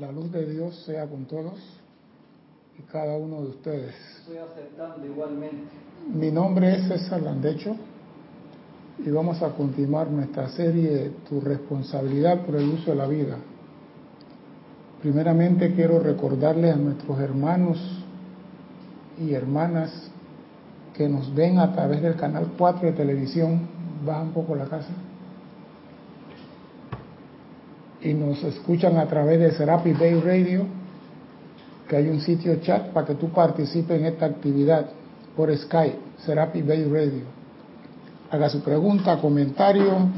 La luz de Dios sea con todos y cada uno de ustedes. Estoy aceptando igualmente. Mi nombre es César Landecho y vamos a continuar nuestra serie Tu responsabilidad por el uso de la vida. Primeramente quiero recordarles a nuestros hermanos y hermanas que nos ven a través del canal 4 de televisión, baja un poco la casa, y nos escuchan a través de Serapi Bay Radio, que hay un sitio chat para que tú participes en esta actividad por Skype, Serapi Bay Radio. Haga su pregunta, comentario,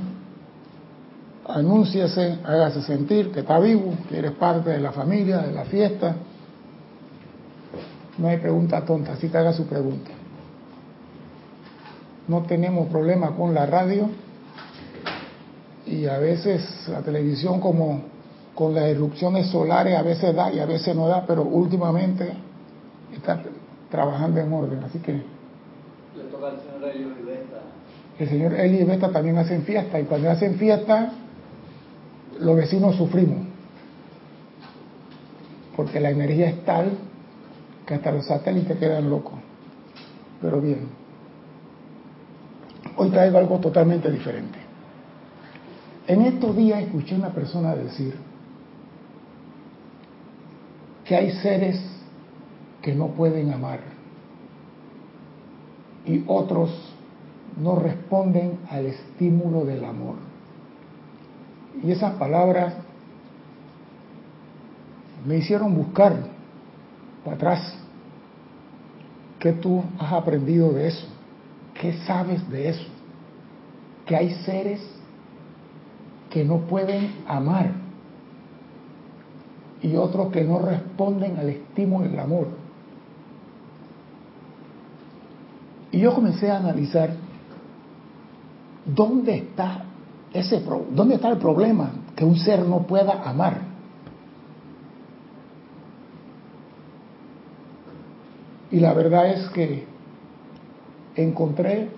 anúnciese, hágase sentir que está vivo, que eres parte de la familia, de la fiesta. No hay pregunta tonta, así que haga su pregunta. No tenemos problema con la radio y a veces la televisión como con las erupciones solares a veces da y a veces no da, pero últimamente está trabajando en orden, así que... Le toca al señor Elio y. El señor Eli y también hacen fiesta y cuando hacen fiesta los vecinos sufrimos, porque la energía es tal que hasta los satélites quedan locos. Pero bien, hoy traigo algo totalmente diferente. En estos días escuché a una persona decir que hay seres que no pueden amar y otros no responden al estímulo del amor. Y esas palabras me hicieron buscar para atrás. Qué tú has aprendido de eso, qué sabes de eso, que hay seres que no pueden amar y otros que no responden al estímulo del amor. Y yo comencé a analizar dónde está ese dónde está el problema que un ser no pueda amar. Y la verdad es que encontré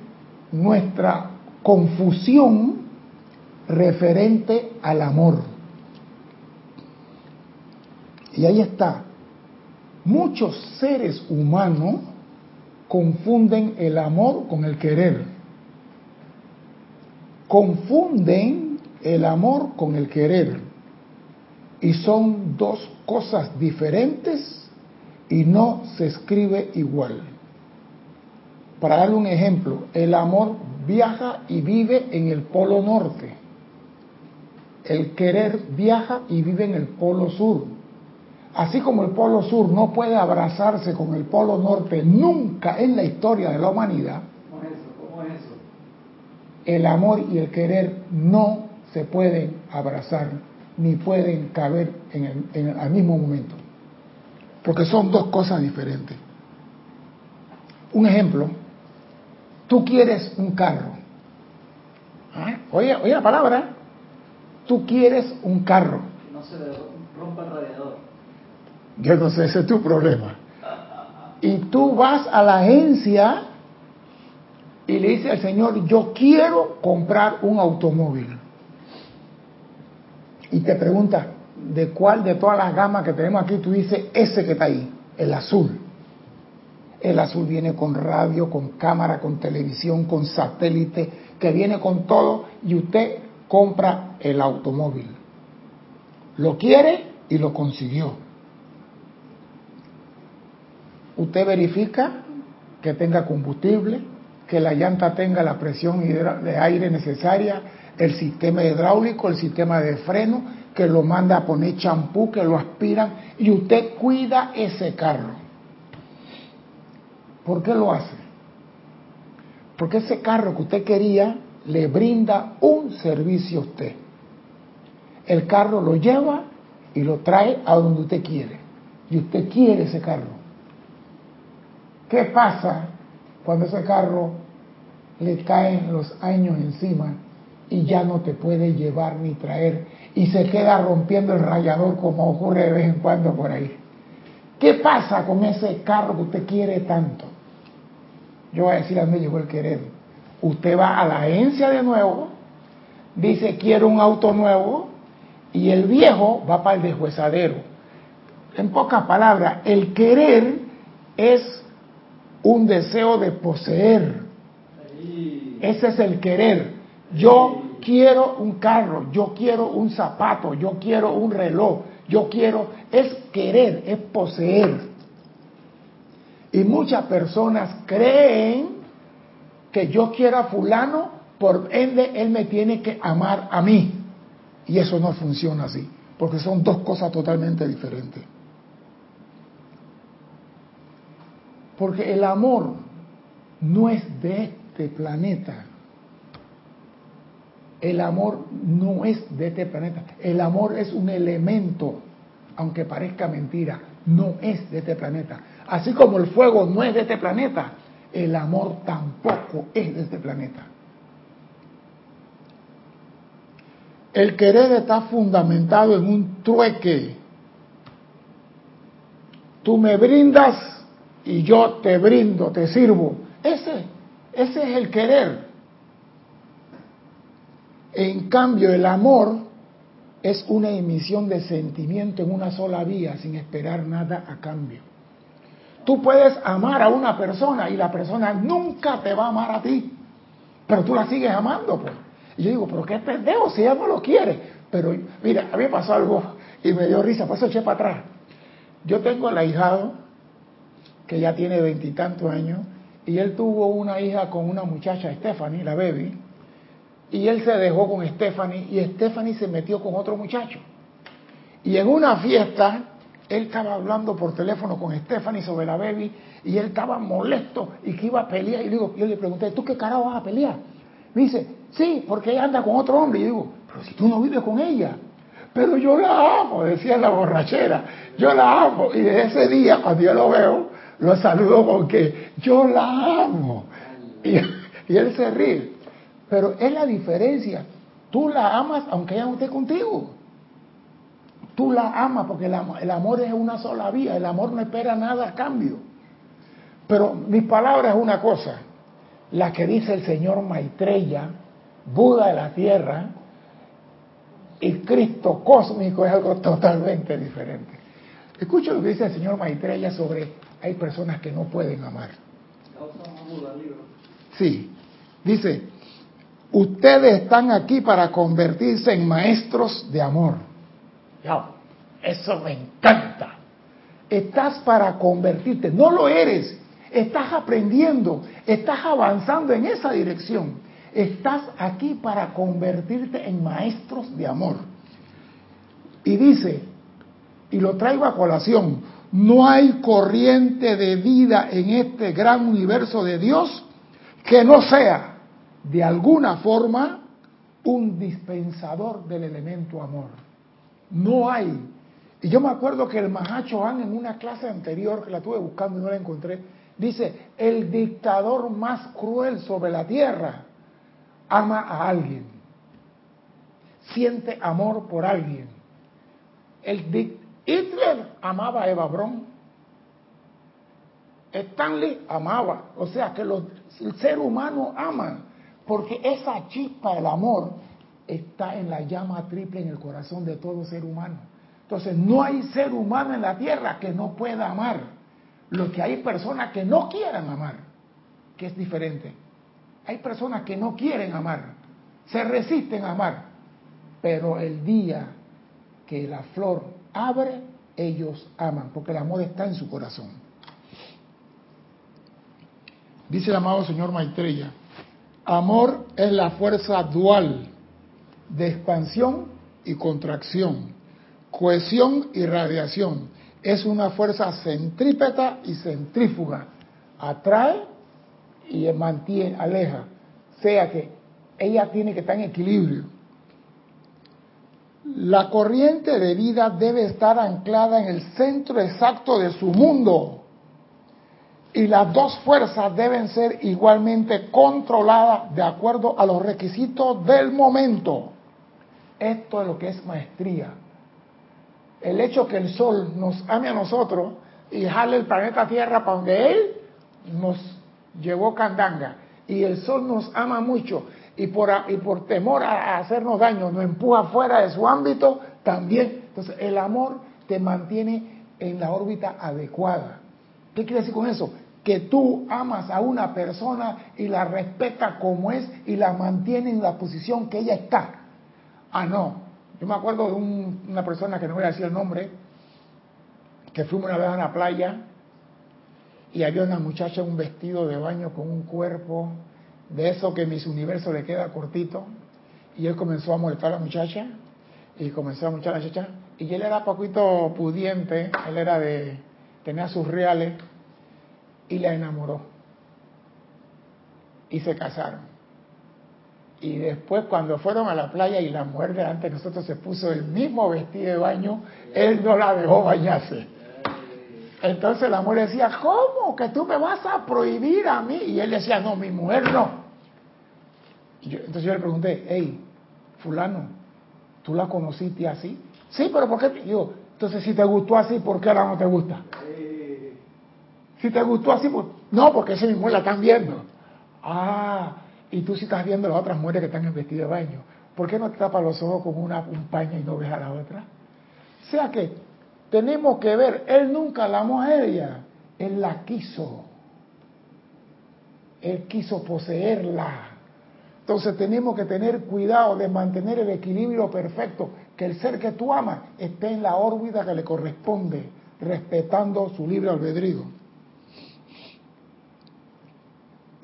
nuestra confusión referente al amor. Y ahí está. Muchos seres humanos confunden el amor con el querer. Confunden el amor con el querer. Y son dos cosas diferentes y no se escribe igual. Para darle un ejemplo, el amor viaja y vive en el polo norte. El querer viaja y vive en el polo sur. Así como el polo sur no puede abrazarse con el polo norte nunca en la historia de la humanidad, ¿Cómo es eso? ¿Cómo es eso? el amor y el querer no se pueden abrazar ni pueden caber en el, en el- al mismo momento. Porque son dos cosas diferentes. Un ejemplo, tú quieres un carro. ¿Ah? Oye, oye la palabra, tú quieres un carro. Que no se le rompa el radiador. Yo no sé, ese es tu problema. Y tú vas a la agencia y le dices al Señor, yo quiero comprar un automóvil. Y te pregunta, ¿de cuál de todas las gamas que tenemos aquí tú dices ese que está ahí? El azul. El azul viene con radio, con cámara, con televisión, con satélite, que viene con todo y usted compra el automóvil. Lo quiere y lo consiguió. Usted verifica que tenga combustible, que la llanta tenga la presión de aire necesaria, el sistema hidráulico, el sistema de freno, que lo manda a poner champú, que lo aspiran, y usted cuida ese carro. ¿Por qué lo hace? Porque ese carro que usted quería le brinda un servicio a usted. El carro lo lleva y lo trae a donde usted quiere. Y usted quiere ese carro. ¿Qué pasa cuando ese carro le caen los años encima y ya no te puede llevar ni traer y se queda rompiendo el rayador como ocurre de vez en cuando por ahí? ¿Qué pasa con ese carro que usted quiere tanto? Yo voy a decir a dónde llegó el querer. Usted va a la agencia de nuevo, dice quiero un auto nuevo y el viejo va para el deshuesadero. En pocas palabras, el querer es un deseo de poseer. Ese es el querer. Yo quiero un carro, yo quiero un zapato, yo quiero un reloj, yo quiero, es querer, es poseer. Y muchas personas creen que yo quiero a fulano, por ende él me tiene que amar a mí. Y eso no funciona así, porque son dos cosas totalmente diferentes. Porque el amor no es de este planeta. El amor no es de este planeta. El amor es un elemento, aunque parezca mentira, no es de este planeta. Así como el fuego no es de este planeta, el amor tampoco es de este planeta. El querer está fundamentado en un trueque. Tú me brindas y yo te brindo, te sirvo. Ese, ese es el querer. En cambio, el amor es una emisión de sentimiento en una sola vía, sin esperar nada a cambio. Tú puedes amar a una persona y la persona nunca te va a amar a ti, pero tú la sigues amando, pues. Y yo digo, pero qué pendejo si ella no lo quiere. Pero mira, a mí me pasó algo y me dio risa, por eso eché para atrás. Yo tengo el ahijado que ya tiene veintitantos años y él tuvo una hija con una muchacha, Stephanie, la baby, y él se dejó con Stephanie y Stephanie se metió con otro muchacho. Y en una fiesta, él estaba hablando por teléfono con Stephanie sobre la baby y él estaba molesto y que iba a pelear. Y digo, yo le pregunté, ¿tú qué carajo vas a pelear? Me dice, sí, porque ella anda con otro hombre. Y yo digo, pero si tú no vives con ella. Pero yo la amo, decía la borrachera. Yo la amo. Y desde ese día, cuando yo lo veo, lo saludo porque yo la amo. Y, y él se ríe. Pero es la diferencia. Tú la amas aunque ella no esté contigo. Tú la amas porque el amor es una sola vía. El amor no espera nada a cambio. Pero mis palabras es una cosa. La que dice el señor Maitreya, Buda de la tierra, y Cristo cósmico es algo totalmente diferente. Escucha lo que dice el señor Maitreya sobre hay personas que no pueden amar. Sí, dice, Ustedes están aquí para convertirse en maestros de amor. Eso me encanta. Estás para convertirte, no lo eres, estás aprendiendo, estás avanzando en esa dirección. Estás aquí para convertirte en maestros de amor. Y dice, y lo traigo a colación, no hay corriente de vida en este gran universo de Dios que no sea de alguna forma un dispensador del elemento amor. No hay. Y yo me acuerdo que el Mahacho Han en una clase anterior que la tuve buscando y no la encontré, dice, el dictador más cruel sobre la tierra ama a alguien. Siente amor por alguien. El Hitler amaba a Eva Braun. Stanley amaba. O sea que los, el ser humano ama. Porque esa chispa del amor está en la llama triple en el corazón de todo ser humano. Entonces, no hay ser humano en la tierra que no pueda amar. Lo que hay personas que no quieran amar, que es diferente. Hay personas que no quieren amar, se resisten a amar. Pero el día que la flor abre, ellos aman, porque el amor está en su corazón. Dice el amado señor Maitreya, Amor es la fuerza dual de expansión y contracción, cohesión y radiación. Es una fuerza centrípeta y centrífuga. Atrae y mantiene, aleja. Sea que ella tiene que estar en equilibrio. La corriente de vida debe estar anclada en el centro exacto de su mundo y las dos fuerzas deben ser igualmente controladas de acuerdo a los requisitos del momento. Esto es lo que es maestría. El hecho que el Sol nos ame a nosotros y jale el planeta Tierra para donde Él nos llevó candanga. Y el Sol nos ama mucho y por, y por temor a hacernos daño nos empuja fuera de su ámbito, También, entonces el amor te mantiene en la órbita adecuada. ¿Qué quiere decir con eso? Que tú amas a una persona y la respetas como es y la mantiene en la posición que ella está. Ah, no. Yo me acuerdo de una persona que no voy a decir el nombre, que fuimos una vez a la playa y había una muchacha en un vestido de baño con un cuerpo de eso que mis universo le queda cortito y él comenzó a molestar a la muchacha y comenzó a molestar a la muchacha y él era poquito pudiente, él era de, tenía sus reales y la enamoró y se casaron. Y después cuando fueron a la playa y la mujer delante de nosotros se puso el mismo vestido de baño, él no la dejó bañarse. Entonces la mujer decía, ¿cómo? Que tú me vas a prohibir a mí. Y él decía, no, mi mujer no. entonces yo le pregunté, hey, fulano, ¿tú la conociste así? Sí, pero ¿por qué? Yo, entonces si te gustó así, ¿por qué ahora no te gusta? Si te gustó así, pues, no, porque esa mismo la están viendo. Ah, y tú si estás viendo las otras mujeres que están en vestido de baño, ¿por qué no te tapas los ojos con una, un y no ves a la otra? O sea que tenemos que ver, él nunca la amó a ella, él la quiso. Él quiso poseerla. Entonces tenemos que tener cuidado de mantener el equilibrio perfecto, que el ser que tú amas esté en la órbita que le corresponde, respetando su libre albedrío.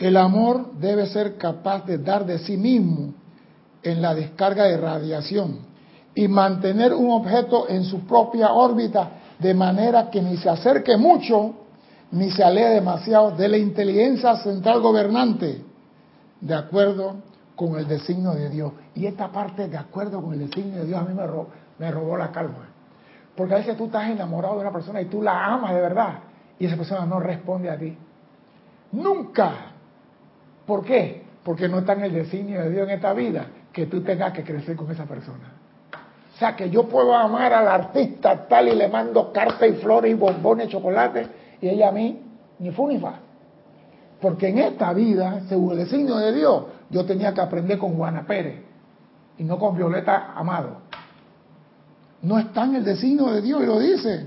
El amor debe ser capaz de dar de sí mismo en la descarga de radiación y mantener un objeto en su propia órbita de manera que ni se acerque mucho ni se aleje demasiado de la inteligencia central gobernante, de acuerdo con el designio de Dios. Y esta parte, de acuerdo con el designio de Dios, a mí me robó, me robó la calma. Porque a veces tú estás enamorado de una persona y tú la amas de verdad y esa persona no responde a ti. Nunca. ¿Por qué? Porque no está en el designio de Dios en esta vida que tú tengas que crecer con esa persona. O sea, que yo puedo amar al artista tal y le mando cartas y flores y bombones, chocolate, y ella a mí ni fu ni fa. Porque en esta vida, según el designio de Dios, yo tenía que aprender con Juana Pérez y no con Violeta Amado. No está en el designio de Dios y lo dice.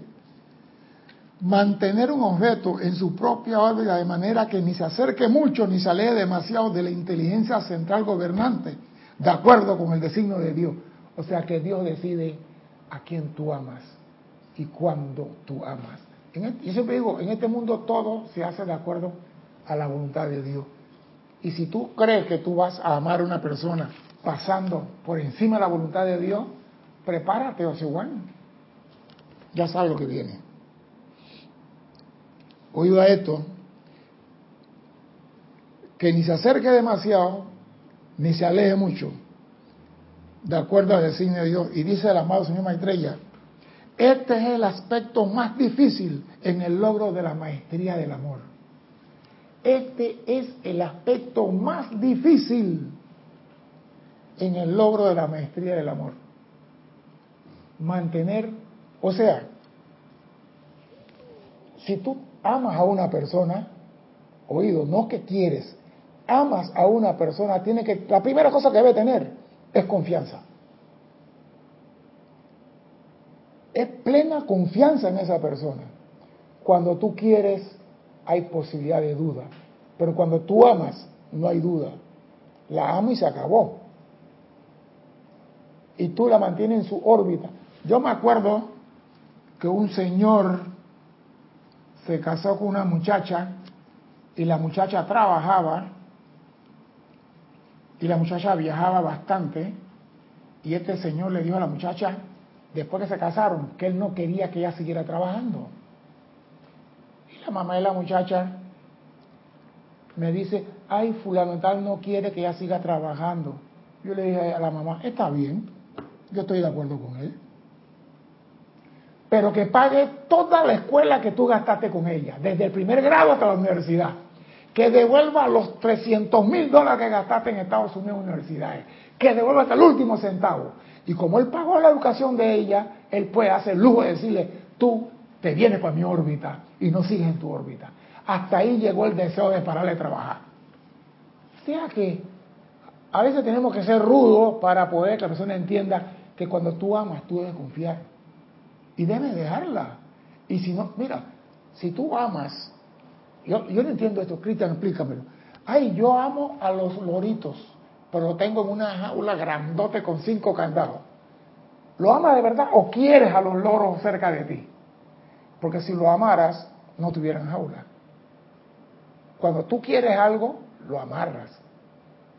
Mantener un objeto en su propia órbita de manera que ni se acerque mucho ni se aleje demasiado de la inteligencia central gobernante, de acuerdo con el designio de Dios. O sea que Dios decide a quién tú amas y cuándo tú amas. En yo siempre digo, en este mundo todo se hace de acuerdo a la voluntad de Dios. Y si tú crees que tú vas a amar a una persona pasando por encima de la voluntad de Dios, prepárate, Oseguán. Ya sabes lo que viene. Oiga esto, que ni se acerque demasiado, ni se aleje mucho, de acuerdo al designio de Dios. Y dice el amado Señor Maitreya, este es el aspecto más difícil en el logro de la maestría del amor. Este es el aspecto más difícil en el logro de la maestría del amor. Mantener, o sea, si tú amas a una persona, oído, no que quieres, amas a una persona, tiene que, la primera cosa que debe tener es confianza. Es plena confianza en esa persona. Cuando tú quieres, hay posibilidad de duda. Pero cuando tú amas, no hay duda. La amo y se acabó. Y tú la mantienes en su órbita. Yo me acuerdo que un señor se casó con una muchacha y la muchacha trabajaba y la muchacha viajaba bastante y este señor le dijo a la muchacha, después que se casaron, que él no quería que ella siguiera trabajando. Y la mamá de la muchacha me dice, ay, fulano no quiere que ella siga trabajando. Yo le dije a la mamá, está bien, yo estoy de acuerdo con él. Pero que pague toda la escuela que tú gastaste con ella, desde el primer grado hasta la universidad. Que devuelva los 300 mil dólares que gastaste en Estados Unidos universidades. Que devuelva hasta el último centavo. Y como él pagó la educación de ella, él puede hacer lujo de decirle, tú te vienes para mi órbita y no sigues en tu órbita. Hasta ahí llegó el deseo de pararle de trabajar. O sea que a veces tenemos que ser rudos para poder que la persona entienda que cuando tú amas, tú debes confiar. Y debes dejarla. Y si no, mira, si tú amas, yo, yo no entiendo esto, Cristian, explícamelo. Ay, yo amo a los loritos, pero lo tengo en una jaula grandote con cinco candados. ¿Lo amas de verdad o quieres a los loros cerca de ti? Porque si lo amaras, no tuvieran jaula. Cuando tú quieres algo, lo amarras,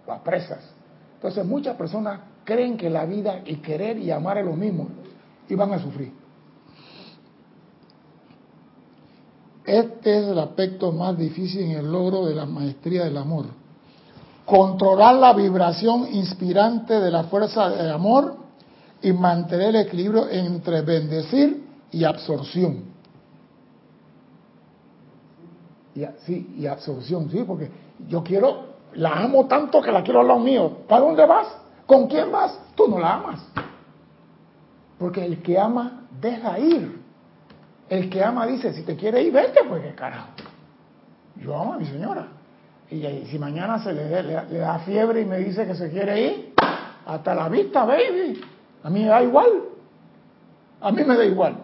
lo apresas. Entonces muchas personas creen que la vida y querer y amar es lo mismo y van a sufrir. Este es el aspecto más difícil en el logro de la maestría del amor. Controlar la vibración inspirante de la fuerza del amor y mantener el equilibrio entre bendecir y absorción. Sí, y absorción, sí, porque yo quiero, la amo tanto que la quiero al lado mío. ¿Para dónde vas? ¿Con quién vas? Tú no la amas. Porque el que ama deja ir. El que ama dice, si te quiere ir, vete, pues qué carajo. Yo amo a mi señora. Y si mañana se le, le, da fiebre y me dice que se quiere ir, hasta la vista, baby. A mí me da igual. A mí me da igual.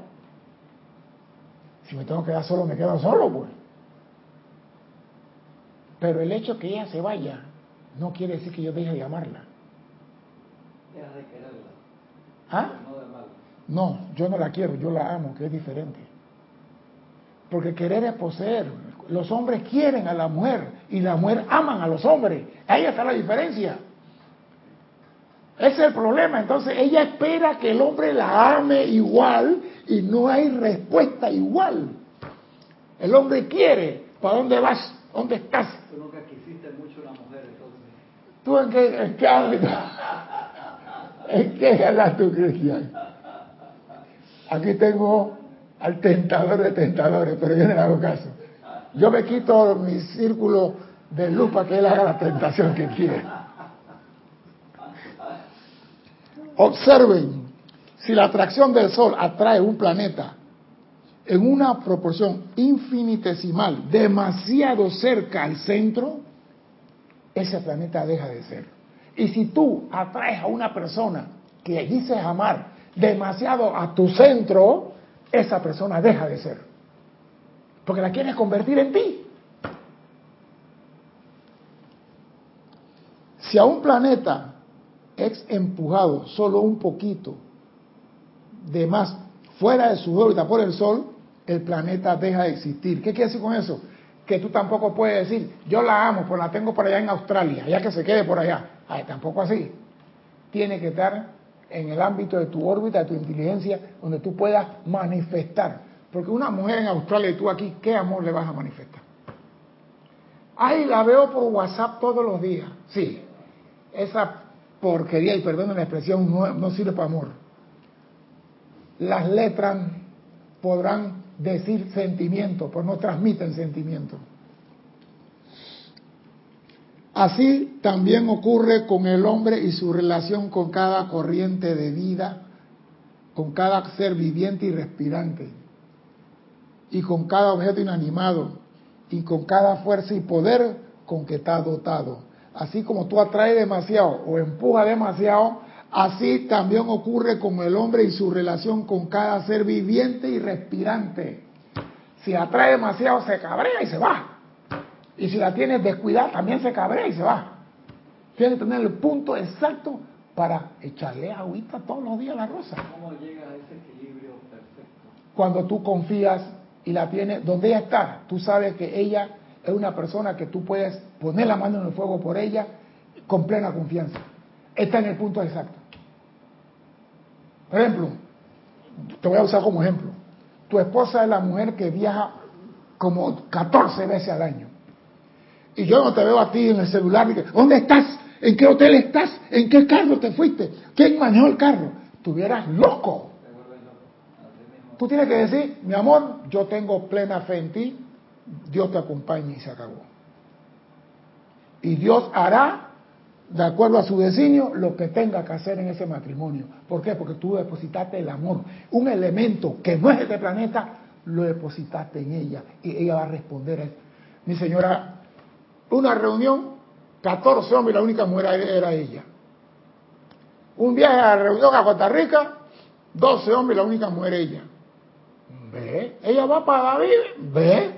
Si me tengo que quedar solo, me quedo solo, pues. Pero el hecho que ella se vaya no quiere decir que yo deje de amarla. Deja de quererla. ¿Ah? No yo no la quiero, yo la amo, que es diferente. Porque querer es poseer. Los hombres quieren a la mujer y la mujer aman a los hombres. Ahí está la diferencia. Ese es el problema. Entonces ella espera que el hombre la ame igual y no hay respuesta igual. El hombre quiere. ¿Para dónde vas? ¿Dónde estás? Tú nunca quisiste mucho una mujer, entonces. ¿Tú en qué, en qué? ¿En qué hablas tú, Cristian? Aquí tengo al tentador de tentadores, pero yo no le hago caso. Yo me quito mi círculo de luz para que él haga la tentación que quiere. Observen, si la atracción del Sol atrae un planeta en una proporción infinitesimal, demasiado cerca al centro, ese planeta deja de ser. Y si tú atraes a una persona que dices amar demasiado a tu centro, esa persona deja de ser. Porque la quieres convertir en ti. Si a un planeta es empujado solo un poquito de más fuera de su órbita por el Sol, el planeta deja de existir. ¿Qué quiere decir con eso? Que tú tampoco puedes decir, yo la amo, pues la tengo por allá en Australia, ya que se quede por allá. Ay, tampoco así. Tiene que estar en el ámbito de tu órbita, de tu inteligencia, donde tú puedas manifestar. Porque una mujer en Australia y tú aquí, ¿qué amor le vas a manifestar? Ay, la veo por WhatsApp todos los días. Sí, esa porquería, y perdón la expresión, no, no sirve para amor. Las letras podrán decir sentimientos, pero no transmiten sentimientos. Así también ocurre con el hombre y su relación con cada corriente de vida, con cada ser viviente y respirante, y con cada objeto inanimado, y con cada fuerza y poder con que está dotado. Así como tú atraes demasiado o empujas demasiado, así también ocurre con el hombre y su relación con cada ser viviente y respirante. Si atrae demasiado, se cabrea y se va. Y si la tienes descuidada, también se cabrea y se va. Tienes que tener el punto exacto para echarle agüita todos los días a la rosa. ¿Cómo llegas a ese equilibrio perfecto? Cuando tú confías y la tienes donde ella está, tú sabes que ella es una persona que tú puedes poner la mano en el fuego por ella con plena confianza. Está en el punto exacto. Por ejemplo, te voy a usar como ejemplo. Tu esposa es la mujer que viaja como 14 veces al año. Y yo no te veo a ti en el celular. ¿Dónde estás? ¿En qué hotel estás? ¿En qué carro te fuiste? ¿Quién manejó el carro? Tuvieras loco. Tú tienes que decir, mi amor, yo tengo plena fe en ti, Dios te acompaña y se acabó. Y Dios hará, de acuerdo a su designio, lo que tenga que hacer en ese matrimonio. ¿Por qué? Porque tú depositaste el amor. Un elemento que no es de este planeta, lo depositaste en ella. Y ella va a responder a eso. Mi señora, una reunión, 14 hombres y la única mujer era ella. Un viaje a la reunión a Costa Rica, 12 hombres y la única mujer ella. Ve, ella va para David, ve,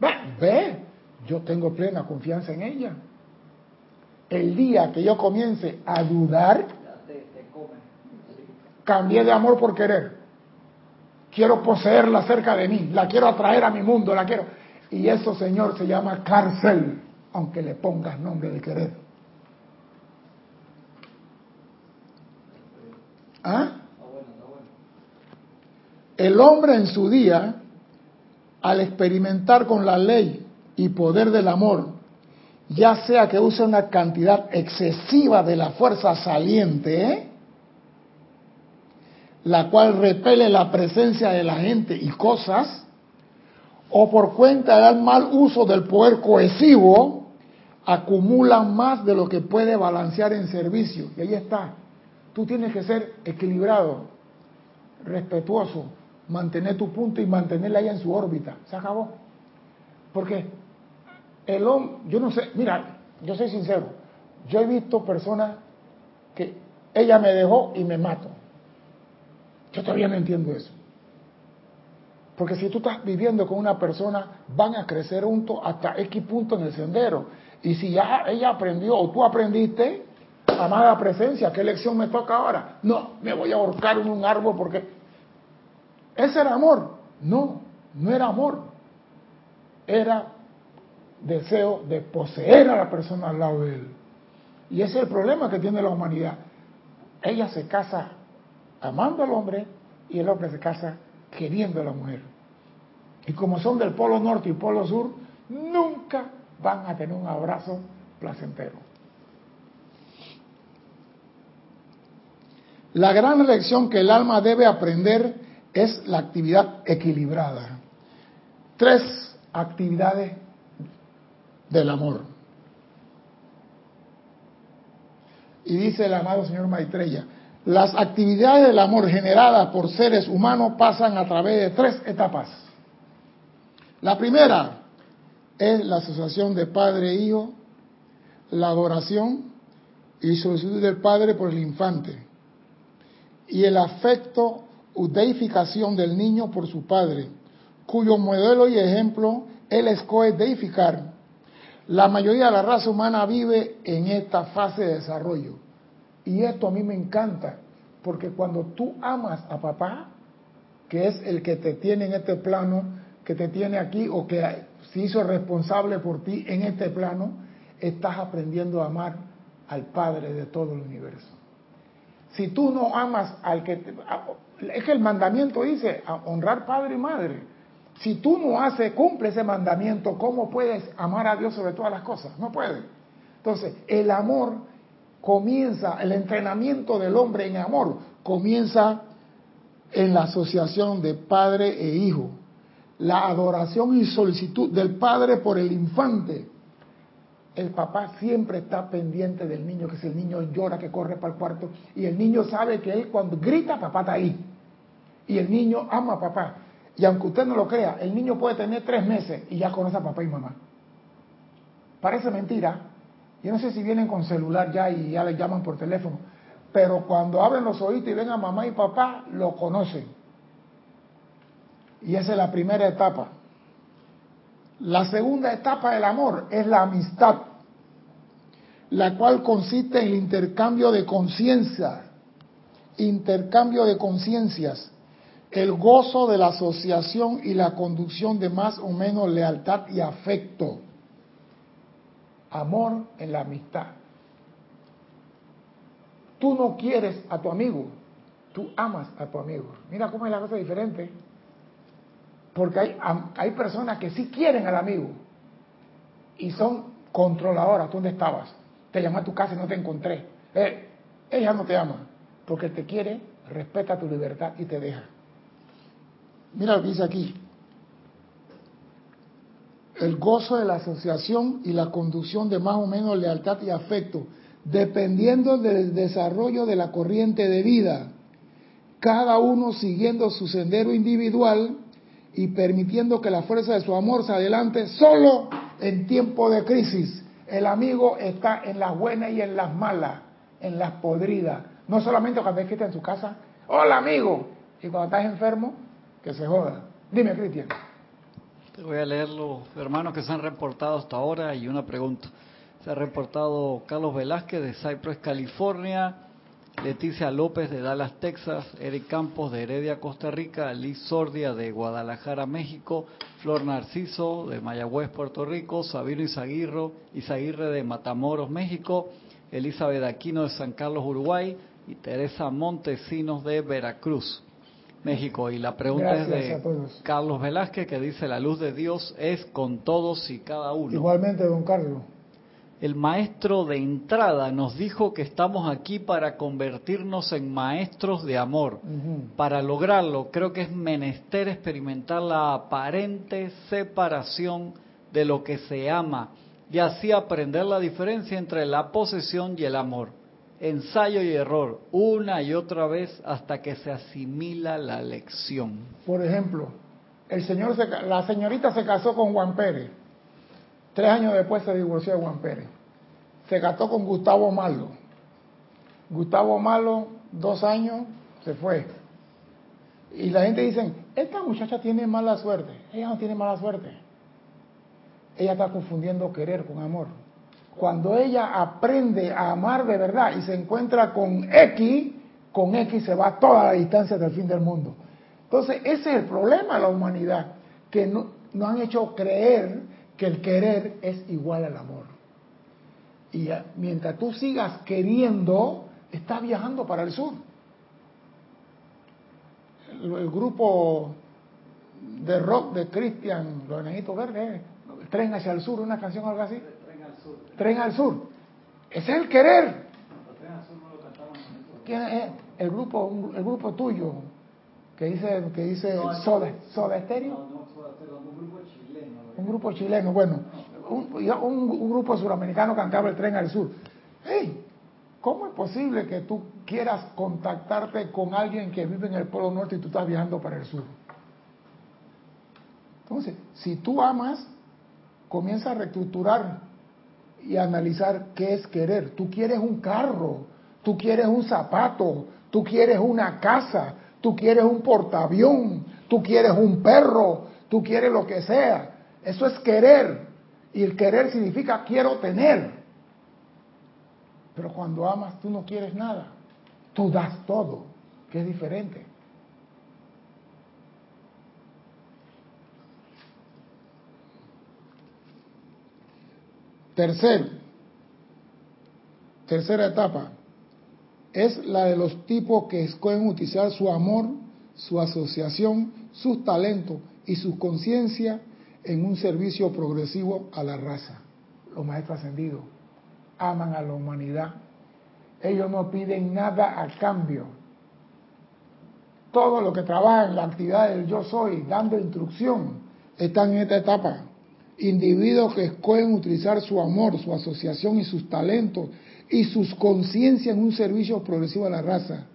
ve, ve. Yo tengo plena confianza en ella. El día que yo comience a dudar, cambié de amor por querer. Quiero poseerla cerca de mí, la quiero atraer a mi mundo, la quiero. Y eso, Señor, se llama cárcel, aunque le pongas nombre de querer. ¿Ah? El hombre en su día, al experimentar con la ley y poder del amor, ya sea que use una cantidad excesiva de la fuerza saliente, la cual repele la presencia de la gente y cosas, o por cuenta del mal uso del poder cohesivo, acumulan más de lo que puede balancear en servicio. Y ahí está. Tú tienes que ser equilibrado, respetuoso, mantener tu punto y mantenerla ahí en su órbita. Se acabó. Porque el hombre, yo no sé, mira, yo soy sincero, yo he visto personas que ella me dejó y me mato. Yo todavía no entiendo eso. Porque si tú estás viviendo con una persona, van a crecer juntos hasta X punto en el sendero. Y si ya ella aprendió o tú aprendiste, amada presencia, ¿qué lección me toca ahora? No, me voy a ahorcar en un árbol porque... ¿Ese era amor? No, no era amor. Era deseo de poseer a la persona al lado de él. Y ese es el problema que tiene la humanidad. Ella se casa amando al hombre y el hombre se casa queriendo a la mujer. Y como son del polo norte y polo sur, nunca van a tener un abrazo placentero. La gran lección que el alma debe aprender es la actividad equilibrada. Tres actividades del amor. Y dice el amado señor Maitreya, las actividades del amor generadas por seres humanos pasan a través de tres etapas. La primera es la asociación de padre e hijo, la adoración y solicitud del padre por el infante, y el afecto o deificación del niño por su padre, cuyo modelo y ejemplo él escoge deificar. La mayoría de la raza humana vive en esta fase de desarrollo. Y esto a mí me encanta, porque cuando tú amas a papá, que es el que te tiene en este plano, que te tiene aquí o que se hizo responsable por ti en este plano, estás aprendiendo a amar al Padre de todo el universo. Si tú no amas al que... Te, es que el mandamiento dice honrar padre y madre. Si tú no haces, cumple ese mandamiento, ¿cómo puedes amar a Dios sobre todas las cosas? No puedes. Entonces, el amor comienza, el entrenamiento del hombre en amor comienza en la asociación de padre e hijo. La adoración y solicitud del padre por el infante. El papá siempre está pendiente del niño, que si el niño llora, que corre para el cuarto, y el niño sabe que él cuando grita, papá está ahí. Y el niño ama a papá. Y aunque usted no lo crea, el niño puede tener tres meses y ya conoce a papá y mamá. Parece mentira. Yo no sé si vienen con celular ya y ya le llaman por teléfono. Pero cuando abren los oídos y ven a mamá y papá, lo conocen. Y esa es la primera etapa. La segunda etapa del amor es la amistad, la cual consiste en el intercambio de conciencia, intercambio de conciencias, el gozo de la asociación y la conducción de más o menos lealtad y afecto. Amor en la amistad. Tú no quieres a tu amigo, tú amas a tu amigo. Mira cómo es la cosa diferente. Porque hay, hay personas que sí quieren al amigo y son controladoras. ¿Tú dónde estabas? Te llamé a tu casa y no te encontré. Eh, ella no te ama porque te quiere, respeta tu libertad y te deja. Mira lo que dice aquí. El gozo de la asociación y la conducción de más o menos lealtad y afecto, dependiendo del desarrollo de la corriente de vida, cada uno siguiendo su sendero individual y permitiendo que la fuerza de su amor se adelante solo en tiempo de crisis. El amigo está en las buenas y en las malas, en las podridas. No solamente cuando hay fiesta en su casa, hola amigo, y cuando estás enfermo, que se joda. Dime, Cristian. Te voy a leer los hermanos que se han reportado hasta ahora y una pregunta. Se ha reportado Carlos Velázquez de Cypress, California, Leticia López de Dallas, Texas, Eric Campos de Heredia, Costa Rica, Liz Sordia de Guadalajara, México, Flor Narciso de Mayagüez, Puerto Rico, Sabino Izaguirre, Izaguirre de Matamoros, México, Elizabeth Aquino de San Carlos, Uruguay y Teresa Montesinos de Veracruz. México. Y la pregunta Gracias es de. Carlos Velázquez que dice, la luz de Dios es con todos y cada uno. Igualmente, don Carlos. El maestro de entrada nos dijo que estamos aquí para convertirnos en maestros de amor. Para lograrlo, creo que es menester experimentar la aparente separación de lo que se ama y así aprender la diferencia entre la posesión y el amor. Ensayo y error, una y otra vez hasta que se asimila la lección. Por ejemplo, el señor se la señorita se casó con Juan Pérez. Tres años después se divorció de Juan Pérez. Se casó con Gustavo Malo. Gustavo Malo, dos años, se fue. Y la gente dice, esta muchacha tiene mala suerte. Ella no tiene mala suerte. Ella está confundiendo querer con amor. Cuando ella aprende a amar de verdad y se encuentra con X, con X se va toda la distancia del fin del mundo. Entonces, ese es el problema de la humanidad, que no, no han hecho creer que el querer es igual al amor. Y mientras tú sigas queriendo, estás viajando para el sur. El, el grupo de rock de Cristian, los enanitos verdes, tren hacia el sur, una canción o algo así. Tren al sur. Ese es el querer. ¿Quién es el grupo, el grupo tuyo que dice, que dice Soda, Soda Stereo? Un grupo chileno, bueno, un, un- un grupo suramericano cantaba el tren al sur. ¡Hey! ¿Cómo es posible que tú quieras contactarte con alguien que vive en el Polo Norte y tú estás viajando para el sur? Entonces, si tú amas, comienza a reestructurar y a analizar qué es querer. Tú quieres un carro, tú quieres un zapato, tú quieres una casa, tú quieres un portaavión, tú quieres un perro, tú quieres lo que sea. Eso es querer. Y el querer significa quiero tener. Pero cuando amas, tú no quieres nada. Tú das todo, que es diferente. Tercero, tercera etapa, es la de los tipos que escogen utilizar su amor, su asociación, sus talentos y su conciencia en un servicio progresivo a la raza. Los maestros ascendidos aman a la humanidad. Ellos no piden nada a cambio. Todo lo que trabaja en la actividad del yo soy, dando instrucción, están en esta etapa. Individuos que escogen utilizar su amor, su asociación y sus talentos y sus conciencias en un servicio progresivo a la raza.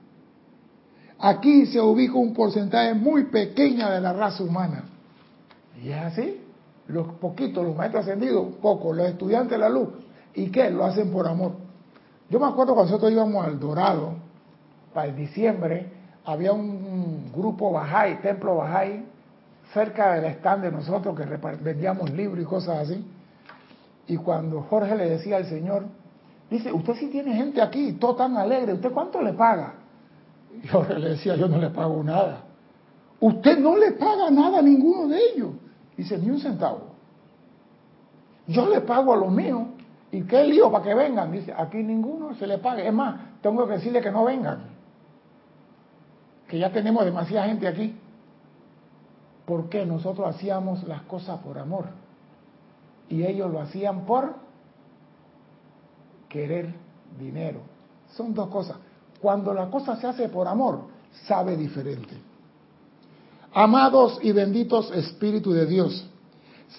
Aquí se ubica un porcentaje muy pequeño de la raza humana. Y es así. Los poquitos, los maestros ascendidos, pocos, los estudiantes de la luz. ¿Y qué? Lo hacen por amor. Yo me acuerdo cuando nosotros íbamos al Dorado, para el diciembre, había un grupo Bajay, templo Bajay, cerca del stand de nosotros que vendíamos libros y cosas así. Y cuando Jorge le decía al Señor, dice, usted sí tiene gente aquí, todo tan alegre, ¿usted cuánto le paga? Y Jorge le decía, yo no le pago nada. Usted no le paga nada a ninguno de ellos. Dice, ni un centavo. Yo le pago a los míos. ¿Y qué lío para que vengan? Dice, aquí ninguno se le paga. Es más, tengo que decirle que no vengan. Que ya tenemos demasiada gente aquí. ¿Por qué nosotros hacíamos las cosas por amor? Y ellos lo hacían por querer dinero. Son dos cosas. Cuando la cosa se hace por amor, sabe diferente. Amados y benditos Espíritu de Dios,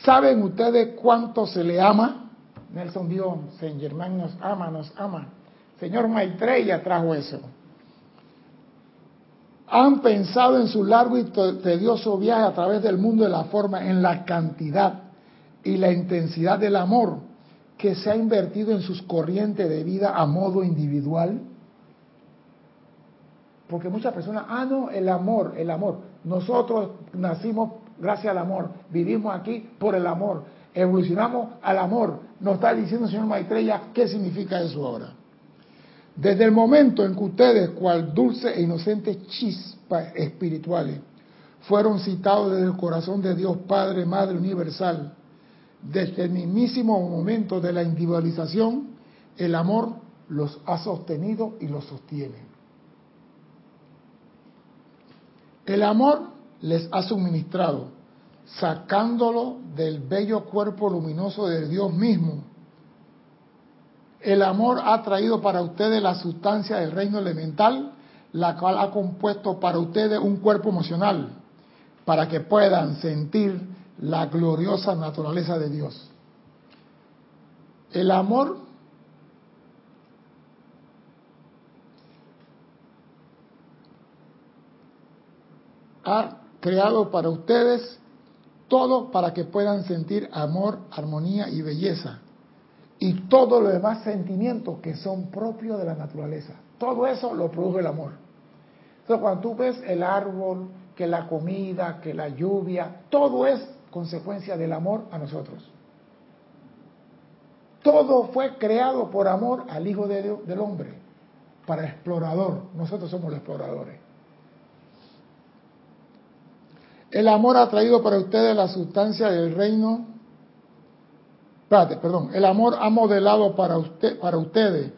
¿saben ustedes cuánto se le ama? Nelson dijo, Saint Germain nos ama, nos ama. Señor Maitreya trajo eso. Han pensado en su largo y tedioso viaje a través del mundo de la forma, en la cantidad y la intensidad del amor que se ha invertido en sus corrientes de vida a modo individual. Porque muchas personas, ah, no, el amor, el amor. Nosotros nacimos gracias al amor, vivimos aquí por el amor, evolucionamos al amor. Nos está diciendo el señor Maitreya qué significa eso ahora. Desde el momento en que ustedes, cual dulce e inocentes chispas espirituales, fueron citados desde el corazón de Dios Padre, Madre Universal, desde el mismísimo momento de la individualización, el amor los ha sostenido y los sostiene. El amor les ha suministrado, sacándolo del bello cuerpo luminoso de Dios mismo. El amor ha traído para ustedes la sustancia del reino elemental, la cual ha compuesto para ustedes un cuerpo emocional, para que puedan sentir la gloriosa naturaleza de Dios. El amor ha creado para ustedes todo para que puedan sentir amor, armonía y belleza. Y todos los demás sentimientos que son propios de la naturaleza. Todo eso lo produce el amor. Entonces, cuando tú ves el árbol, que la comida, que la lluvia, todo es consecuencia del amor a nosotros. Todo fue creado por amor al Hijo de Dios, del hombre, para explorador. Nosotros somos los exploradores. El amor ha traído para ustedes la sustancia del reino. Espérate, perdón. El amor ha modelado para, usted, para ustedes,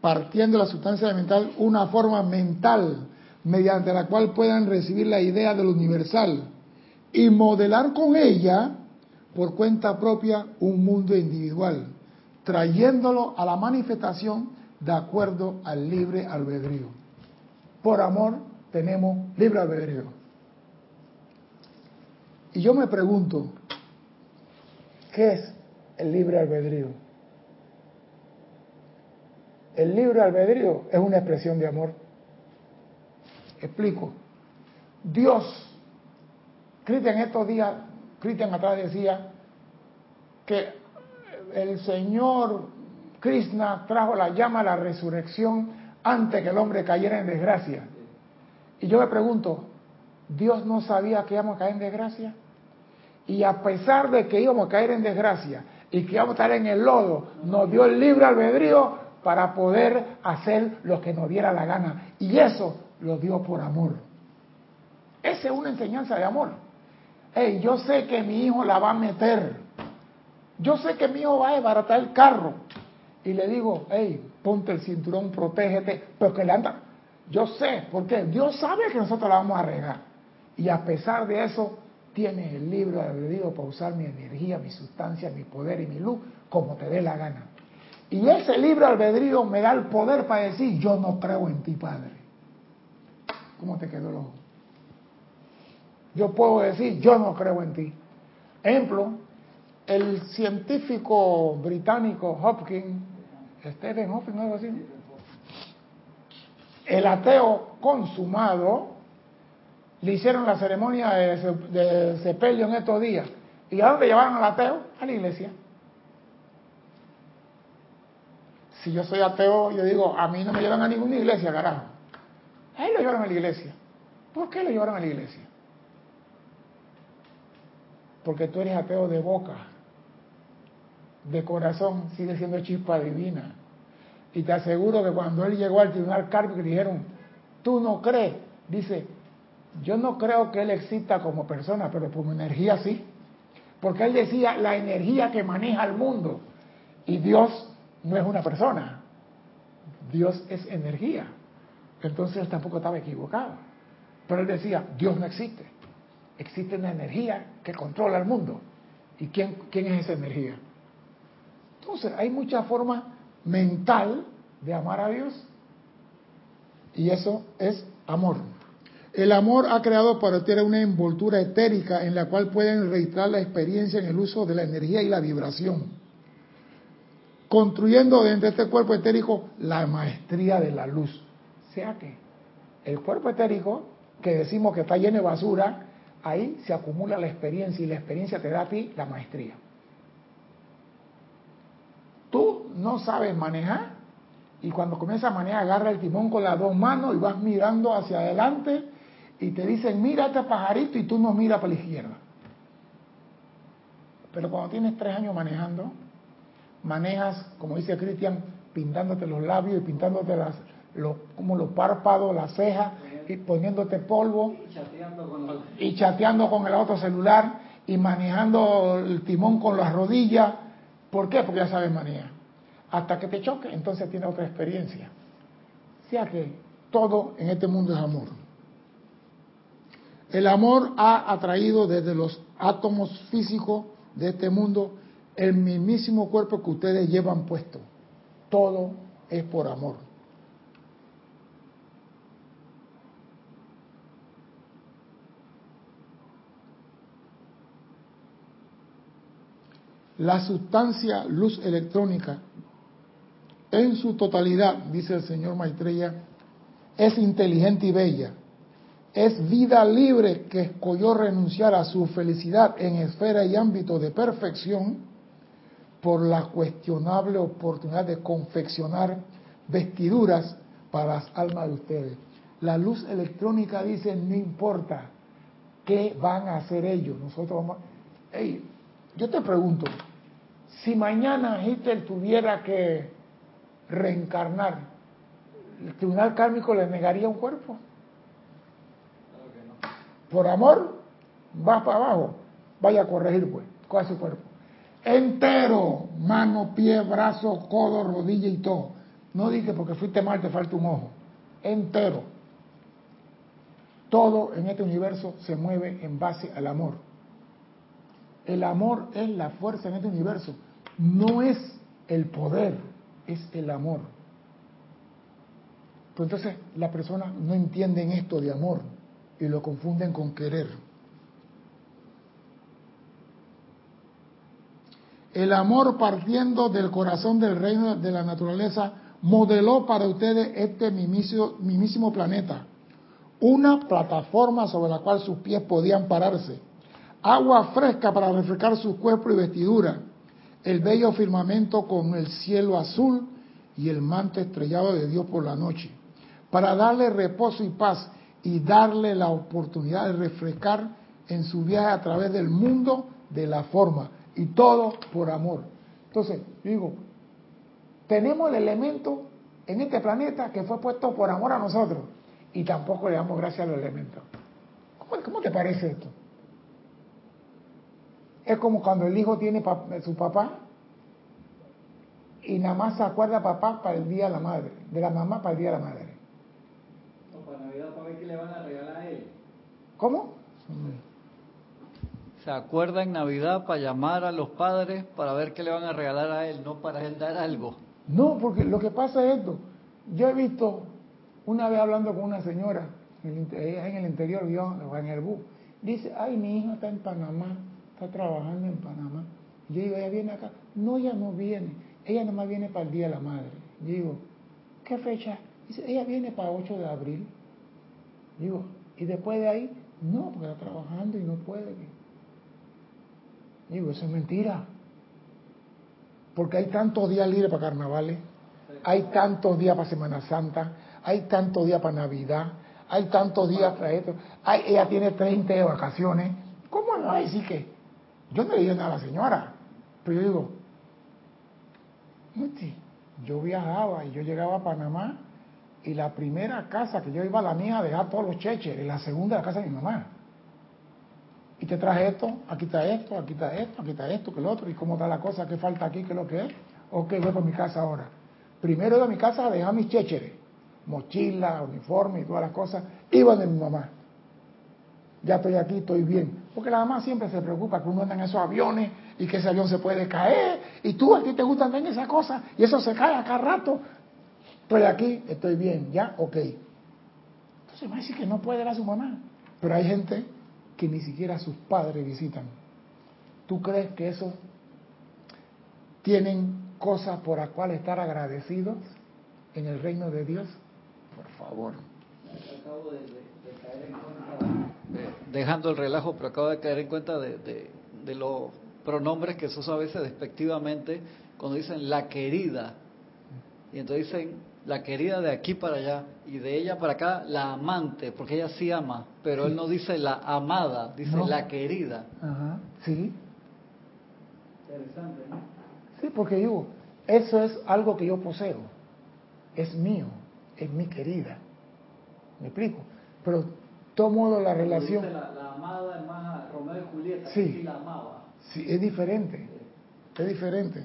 partiendo de la sustancia mental, una forma mental mediante la cual puedan recibir la idea del universal y modelar con ella, por cuenta propia, un mundo individual, trayéndolo a la manifestación de acuerdo al libre albedrío. Por amor tenemos libre albedrío. Y yo me pregunto, ¿qué es el libre albedrío? El libre albedrío es una expresión de amor. Explico. Dios, Cristian estos días, Cristian atrás decía que el Señor Krishna trajo la llama a la resurrección antes que el hombre cayera en desgracia. Y yo me pregunto, ¿Dios no sabía que íbamos a caer en desgracia? Y a pesar de que íbamos a caer en desgracia y que íbamos a estar en el lodo, nos dio el libre albedrío para poder hacer lo que nos diera la gana. Y eso lo dio por amor. Esa es una enseñanza de amor. Hey, yo sé que mi hijo la va a meter. Yo sé que mi hijo va a desbaratar el carro. Y le digo, hey, ponte el cinturón, protégete, porque le anda. Yo sé, porque Dios sabe que nosotros la vamos a regar. Y a pesar de eso, tienes el libro albedrío para usar mi energía, mi sustancia, mi poder y mi luz como te dé la gana. Y ese libro albedrío me da el poder para decir, yo no creo en ti, Padre. ¿Cómo te quedó el ojo? Yo puedo decir, yo no creo en ti. Ejemplo, el científico británico Hopkins, Stephen Hopkins, algo así, el ateo consumado, le hicieron la ceremonia de, sepelio en estos días. ¿Y a dónde llevaron al ateo? A la iglesia. Si yo soy ateo, yo digo, a mí no me llevan a ninguna iglesia, carajo. A él lo llevaron a la iglesia. ¿Por qué lo llevaron a la iglesia? Porque tú eres ateo de boca. De corazón sigue siendo chispa divina. Y te aseguro que cuando él llegó al tribunal le dijeron, tú no crees, dice, yo no creo que él exista como persona, pero como energía sí. Porque él decía la energía que maneja el mundo. Y Dios no es una persona. Dios es energía. Entonces él tampoco estaba equivocado. Pero él decía, Dios no existe. Existe una energía que controla el mundo. ¿Y quién, quién es esa energía? Entonces hay muchas formas mental de amar a Dios. Y eso es amor. El amor ha creado para ustedes una envoltura etérica en la cual pueden registrar la experiencia en el uso de la energía y la vibración, construyendo dentro de este cuerpo etérico la maestría de la luz. O sea que el cuerpo etérico, que decimos que está lleno de basura, ahí se acumula la experiencia y la experiencia te da a ti la maestría. Tú no sabes manejar y cuando comienza a manejar agarra el timón con las dos manos y vas mirando hacia adelante y te dicen, mira este pajarito y tú no miras para la izquierda. Pero cuando tienes tres años manejando, manejas, como dice Cristian, pintándote los labios y pintándote las, como los párpados, las cejas y poniéndote polvo y chateando con el otro celular y manejando el timón con las rodillas. ¿Por qué? Porque ya sabes manejar. Hasta que te choque, entonces tienes otra experiencia. O sea que todo en este mundo es amor. El amor ha atraído desde los átomos físicos de este mundo el mismísimo cuerpo que ustedes llevan puesto. Todo es por amor. La sustancia luz electrónica en su totalidad, dice el señor Maitreya, es inteligente y bella. Es vida libre que escogió renunciar a su felicidad en esfera y ámbito de perfección por la cuestionable oportunidad de confeccionar vestiduras para las almas de ustedes. La luz electrónica dice, no importa qué van a hacer ellos, nosotros vamos... Hey, yo te pregunto, si mañana Hitler tuviera que reencarnar, ¿el tribunal kármico le negaría un cuerpo? Por amor, va para abajo, vaya a corregir pues, con su cuerpo. Entero, mano, pie, brazo, codo, rodilla y todo. No dije porque fuiste mal, te falta un ojo. Entero. Todo en este universo se mueve en base al amor. El amor es la fuerza en este universo. No es el poder, es el amor. Pues entonces las personas no entienden esto de amor y lo confunden con querer. El amor partiendo del corazón del reino de la naturaleza modeló para ustedes este mismísimo planeta, una plataforma sobre la cual sus pies podían pararse agua fresca para refrescar su cuerpo y vestidura, el bello firmamento con el cielo azul y el manto estrellado de Dios por la noche, para darle reposo y paz y darle la oportunidad de refrescar en su viaje a través del mundo de la forma y todo por amor. Entonces, digo, tenemos el elemento en este planeta que fue puesto por amor a nosotros y tampoco le damos gracias al elemento. ¿Cómo, cómo te parece esto? Es como cuando el hijo tiene su papá y nada más se acuerda papá para el día de la madre, de la mamá para el día de la madre. Para ver qué le van a regalar a él. ¿Cómo? Se acuerda en Navidad para llamar a los padres para ver qué le van a regalar a él, no para él dar algo. No, porque lo que pasa es esto. Yo he visto una vez hablando con una señora en el interior, en el bus, dice, ay, mi hija está en Panamá está trabajando en Panamá. Yo digo, ella viene acá. No, ella no viene. Ella nada más viene para el Día de la Madre. Yo digo, ¿qué fecha? Dice, ella viene para 8 de abril. Digo, ¿y después de ahí? No, porque está trabajando y no puede. Digo, eso es mentira. Porque hay tantos días libres para carnavales, hay tantos días para Semana Santa, hay tantos días para Navidad, hay tantos días para esto. ella tiene 30 de vacaciones. ¿Cómo no va a decir que yo no le dije nada a la señora, pero yo digo, yo viajaba y yo llegaba a Panamá y la primera casa que yo iba a la mía a dejar todos los cheches, y la segunda la casa de mi mamá. Y te traje esto, aquí está esto, aquí está esto, aquí está esto, que lo otro, y cómo está la cosa, qué falta aquí, qué es lo que es. Ok, voy por mi casa ahora. Primero iba a mi casa a dejar mis checheres, mochila, uniforme y todas las cosas, iban de mi mamá. Ya estoy aquí, estoy bien. Porque la mamá siempre se preocupa que uno anda en esos aviones y que ese avión se puede caer. Y tú a ti te gustan también esas cosas y eso se cae a cada rato. Estoy aquí, estoy bien, ya, ok. Entonces va a decir que no puede ver a su mamá. Pero hay gente que ni siquiera sus padres visitan. ¿Tú crees que esos tienen cosas por las cuales estar agradecidos en el reino de Dios? Por favor. Acabo de, caer en cuenta dejando el relajo, pero acabo de caer en cuenta de, los pronombres que se usa a veces despectivamente cuando dicen la querida. Y entonces dicen la querida de aquí para allá y de ella para acá la amante, porque ella sí ama, pero él no dice la amada, dice No. la querida. Ajá, sí, Interesante, ¿no? sí, porque digo, eso es algo que yo poseo, es mío, es mi querida, ¿me explico? Pero, de todo modo, la relación, Dice La, la amada es más Romeo y Julieta, Sí. que sí la amaba. sí, es diferente, es diferente.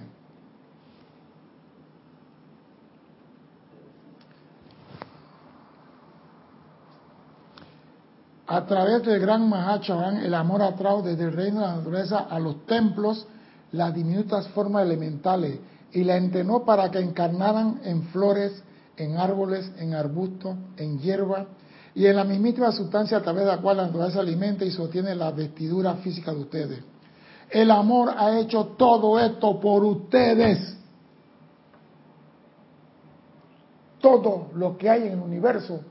A través del gran Mahachohan, el amor atrajo desde el reino de la naturaleza a los templos las diminutas formas elementales y la entrenó para que encarnaran en flores, en árboles, en arbustos, en hierba y en la mismísima sustancia a través de la cual la naturaleza alimenta y sostiene la vestidura física de ustedes. El amor ha hecho todo esto por ustedes. Todo lo que hay en el universo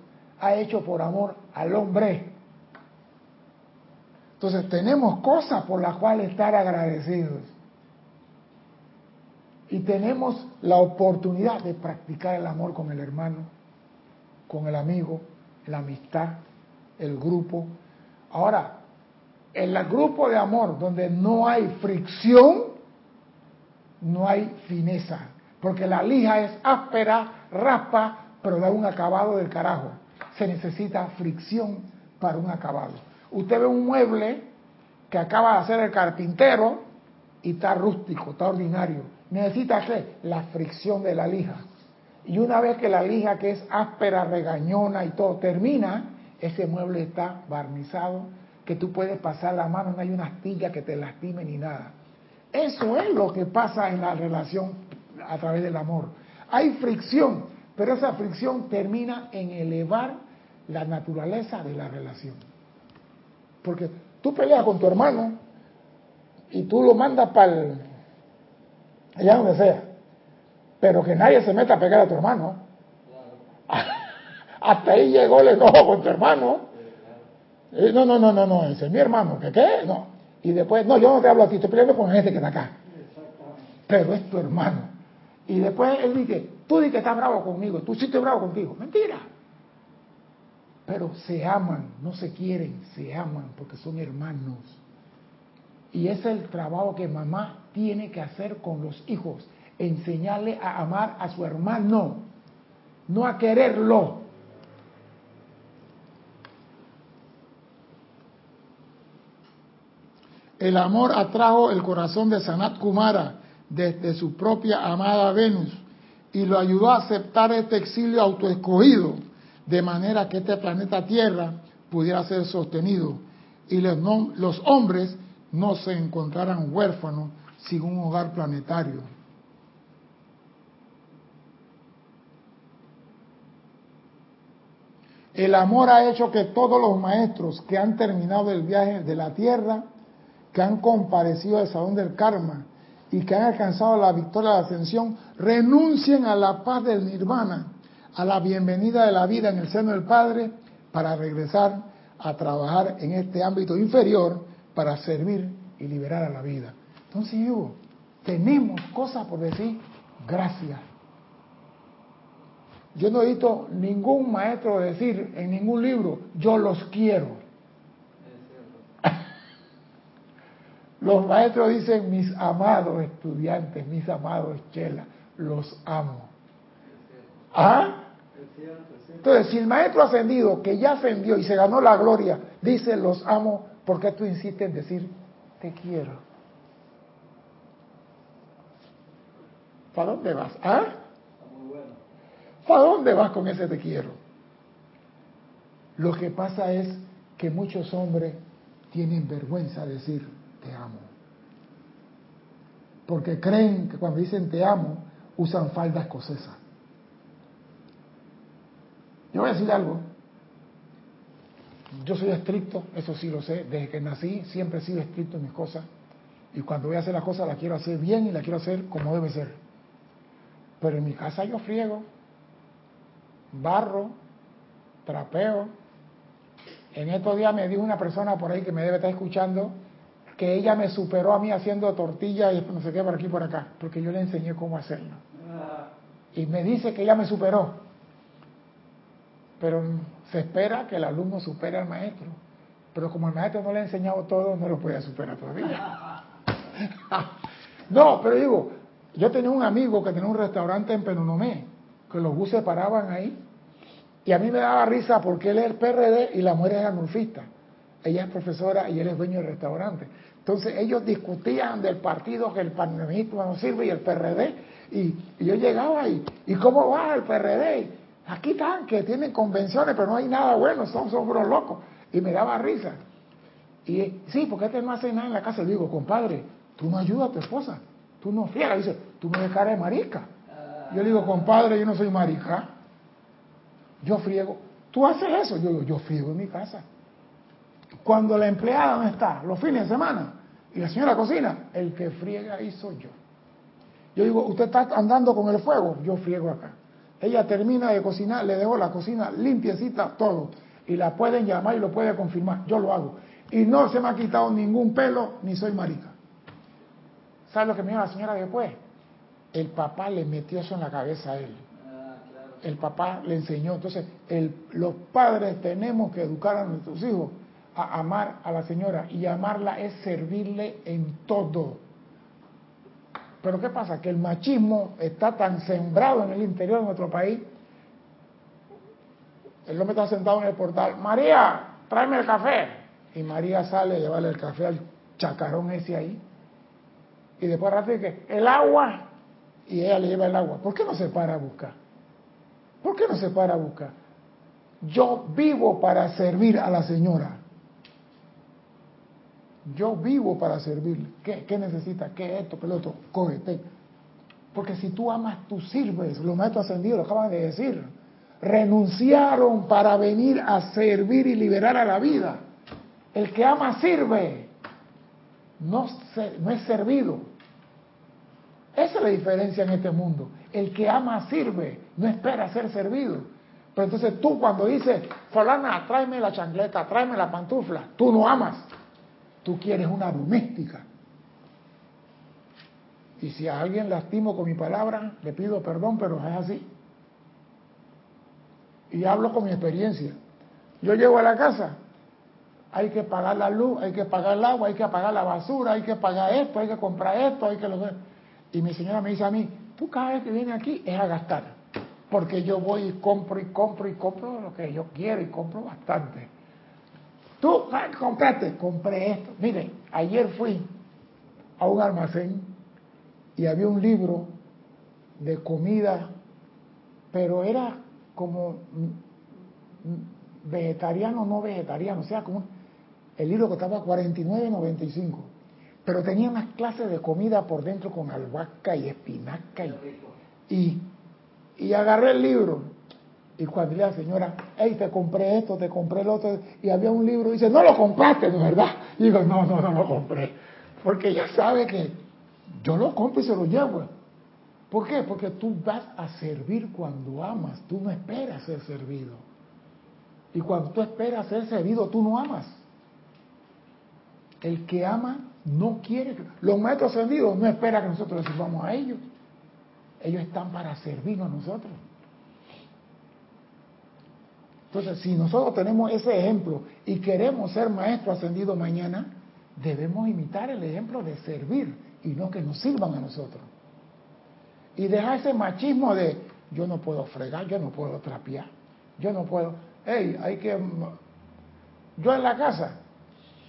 ha hecho por amor al hombre. Entonces tenemos cosas por las cuales estar agradecidos. Y tenemos la oportunidad de practicar el amor con el hermano, con el amigo, la amistad, el grupo. Ahora, en el grupo de amor donde no hay fricción, no hay fineza. Porque la lija es áspera, raspa, pero da un acabado del carajo. Se necesita fricción para un acabado. Usted ve un mueble que acaba de hacer el carpintero y está rústico, está ordinario. Necesita qué? La fricción de la lija. Y una vez que la lija que es áspera, regañona y todo termina, ese mueble está barnizado, que tú puedes pasar la mano, no hay una astilla que te lastime ni nada. Eso es lo que pasa en la relación a través del amor. Hay fricción, pero esa fricción termina en elevar la naturaleza de la relación. Porque tú peleas con tu hermano y tú lo mandas para allá donde sea, pero que nadie se meta a pegar a tu hermano. Hasta ahí llegó el enojo con tu hermano. No, no, no, no, no, ese es mi hermano, ¿qué qué? No. Y después, no, yo no te hablo a ti, estoy peleando con gente que está acá. Pero es tu hermano. Y después él dice, tú dices que estás bravo conmigo, tú sí estoy bravo contigo. Mentira. Pero se aman, no se quieren, se aman porque son hermanos. Y es el trabajo que mamá tiene que hacer con los hijos, enseñarle a amar a su hermano, no a quererlo. El amor atrajo el corazón de Sanat Kumara desde su propia amada Venus y lo ayudó a aceptar este exilio autoescogido, de manera que este planeta Tierra pudiera ser sostenido y los, los hombres no se encontraran huérfanos sin un hogar planetario. El amor ha hecho que todos los maestros que han terminado el viaje de la Tierra, que han comparecido al Salón del Karma y que han alcanzado la victoria de la ascensión, renuncien a la paz del nirvana, a la bienvenida de la vida en el seno del Padre, para regresar a trabajar en este ámbito inferior para servir y liberar a la vida. Entonces digo, tenemos cosas por decir gracias. Yo no he visto ningún maestro decir en ningún libro, yo los quiero. Los maestros dicen, mis amados estudiantes, mis amados chelas, los amo. ¿Ah? Entonces, si el maestro ascendido, que ya ascendió y se ganó la gloria, dice, los amo, ¿por qué tú insistes en decir, te quiero? ¿Para dónde vas? ¿Ah? ¿Para dónde vas con ese te quiero? Lo que pasa es que muchos hombres tienen vergüenza de decir te amo. Porque creen que cuando dicen te amo, usan falda escocesa. Yo voy a decir algo. Yo soy estricto, eso sí lo sé. Desde que nací siempre he sido estricto en mis cosas. Y cuando voy a hacer las cosas las quiero hacer bien y las quiero hacer como debe ser. Pero en mi casa yo friego, barro, trapeo. En estos días me dijo una persona por ahí que me debe estar escuchando que ella me superó a mí haciendo tortillas y no sé qué por aquí y por acá, porque yo le enseñé cómo hacerlo. Ah, y me dice que ya me superó. Pero se espera que el alumno supere al maestro. Pero como el maestro no le ha enseñado todo, no lo puede superar todavía. no, pero digo, yo tenía un amigo que tenía un restaurante en Penonomé, que los buses paraban ahí, y a mí me daba risa porque él es el PRD y la mujer es anulfista. Ella es profesora y él es dueño del restaurante. Entonces ellos discutían del partido que el panemismo no sirve y el PRD. Y, yo llegaba y, ¿y cómo va el PRD? Aquí están, que tienen convenciones, pero no hay nada bueno, son, son locos. Y me daba risa. Y sí, porque este no hace nada en la casa. Le digo, compadre, tú no ayudas a tu esposa, tú no friegas. Dice, tú me de cara de marica. Yo le digo, compadre, yo no soy marica. Yo friego. ¿Tú haces eso? Yo digo, yo friego en mi casa. Cuando la empleada no está, los fines de semana, y la señora cocina, el que friega ahí soy yo. Yo digo, usted está andando con el fuego, yo friego acá. Ella termina de cocinar, le dejo la cocina limpiecita, todo. Y la pueden llamar y lo puede confirmar. Yo lo hago. Y no se me ha quitado ningún pelo, ni soy marica. ¿Sabe lo que me dijo la señora después? El papá le metió eso en la cabeza a él. El papá le enseñó. Entonces, los padres tenemos que educar a nuestros hijos a amar a la señora. Y amarla es servirle en todo. Pero ¿qué pasa? Que el machismo está tan sembrado en el interior de nuestro país. El hombre está sentado en el portal. María, tráeme el café. Y María sale a llevarle el café al chacarón ese ahí. Y después rato dice, el agua. Y ella le lleva el agua. ¿Por qué no se para a buscar? ¿Por qué no se para a buscar? Yo vivo para servir a la señora. Yo vivo para servirle. ¿Qué, qué necesita? ¿Qué esto? ¿Qué? Cógete. Porque si tú amas, tú sirves. Los maestros ascendidos lo acaban de decir. Renunciaron para venir a servir y liberar a la vida. El que ama sirve. No, es servido. Esa es la diferencia en este mundo. El que ama sirve, no espera ser servido. Pero entonces tú cuando dices, fulana, tráeme la chancleta, tráeme la pantufla, tú no amas. Tú quieres una doméstica. Y si a alguien lastimo con mi palabra, le pido perdón, pero es así. Y hablo con mi experiencia. Yo llego a la casa, hay que pagar la luz, hay que pagar el agua, hay que pagar la basura, hay que pagar esto, hay que comprar esto, hay que lo Y mi señora me dice a mí, tú cada vez que vienes aquí es a gastar. Porque yo voy y compro y compro y compro lo que yo quiero y compro bastante. Tú, compraste, compré esto. Mire, ayer fui a un almacén y había un libro de comida, pero era como vegetariano, no vegetariano, o sea, como el libro costaba 49.95, pero tenía unas clases de comida por dentro con albahaca y espinaca y, y agarré el libro y cuando la señora, hey, te compré esto, te compré el otro, y había un libro, dice, no lo compraste, ¿no verdad? Y digo, no, no, no lo compré. Porque ella sabe que yo lo compro y se lo llevo. ¿Por qué? Porque tú vas a servir cuando amas, tú no esperas ser servido. Y cuando tú esperas ser servido, tú no amas. El que ama no quiere. Los maestros servidos no esperan que nosotros les sirvamos a ellos. Ellos están para servirnos a nosotros. Entonces, si nosotros tenemos ese ejemplo y queremos ser maestros ascendidos mañana, debemos imitar el ejemplo de servir y no que nos sirvan a nosotros. Y dejar ese machismo de yo no puedo fregar, yo no puedo trapear, yo no puedo. Hey, hay que. Yo en la casa,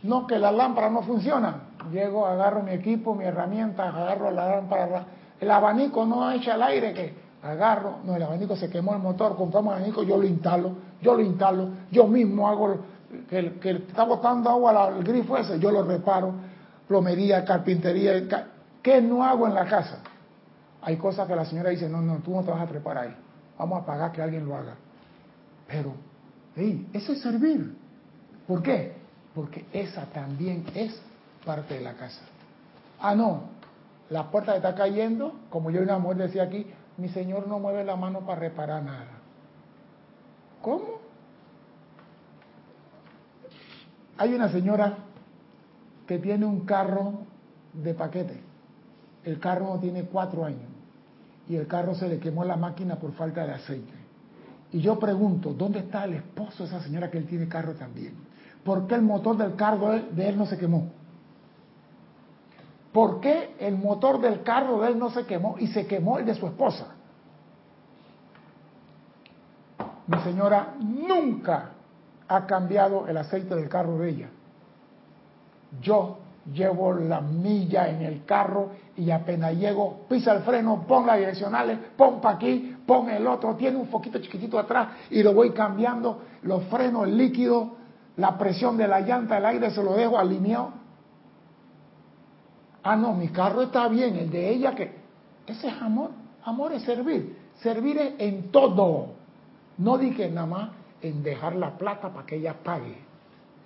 no que la lámpara no funciona. Llego, agarro mi equipo, mi herramienta, agarro la lámpara. El abanico no echa el aire que agarro, no, el abanico se quemó el motor, compramos el abanico, yo lo instalo, yo lo instalo, yo mismo hago que, que está botando agua al grifo ese, yo lo reparo, plomería, carpintería, ¿qué no hago en la casa? Hay cosas que la señora dice, no, no, tú no te vas a preparar ahí, vamos a pagar que alguien lo haga. Pero, hey, eso es servir. ¿Por qué? Porque esa también es parte de la casa. Ah, no, la puerta está cayendo, como yo una mujer decía aquí, mi Señor no mueve la mano para reparar nada. ¿Cómo? Hay una señora que tiene un carro de paquete. El carro tiene cuatro años. y el carro se le quemó la máquina por falta de aceite. Y yo pregunto, ¿dónde está el esposo de esa señora que él tiene carro también? ¿Por qué el motor del carro de él no se quemó? ¿Por qué el motor del carro de él no se quemó y se quemó el de su esposa? Mi señora nunca ha cambiado el aceite del carro de ella. Yo llevo la milla en el carro y apenas llego, pisa el freno, pon las direccionales, pon aquí, pon el otro, tiene un foquito chiquitito atrás y lo voy cambiando, los frenos, el líquido, la presión de la llanta, el aire se lo dejo alineado. Ah, no, mi carro está bien, el de ella que... Ese es amor, amor es servir, servir es en todo. No dije nada más en dejar la plata para que ella pague.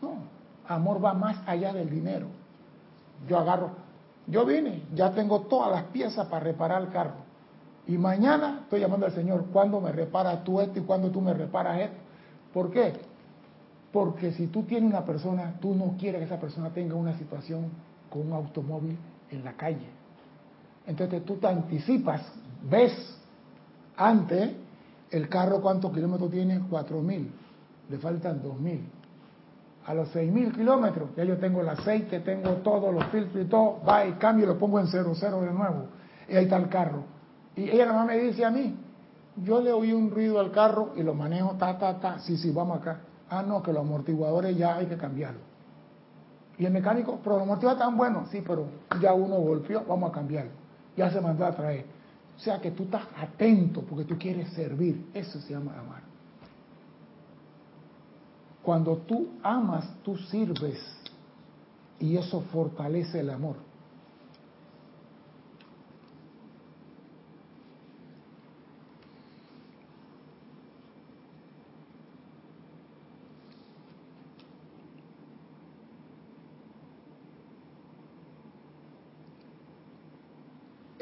No, amor va más allá del dinero. Yo agarro, yo vine, ya tengo todas las piezas para reparar el carro. Y mañana estoy llamando al Señor, ¿cuándo me reparas tú esto y cuándo tú me reparas esto? ¿Por qué? Porque si tú tienes una persona, tú no quieres que esa persona tenga una situación con un automóvil en la calle. Entonces tú te anticipas, ves antes el carro cuántos kilómetros tiene, cuatro mil, le faltan dos mil a los 6.000 kilómetros, ya yo tengo el aceite, tengo todos los filtros y todo, va y cambio y lo pongo en cero, cero de nuevo. Y ahí está el carro. Y ella nada me dice a mí, yo le oí un ruido al carro y lo manejo, ta, ta, ta, sí, sí, vamos acá. Ah, no, que los amortiguadores ya hay que cambiarlos. Y el mecánico, pero los amortiguadores están buenos, sí, pero ya uno golpeó, vamos a cambiarlo. Ya se mandó a traer. O sea que tú estás atento porque tú quieres servir. Eso se llama amar. Cuando tú amas, tú sirves y eso fortalece el amor.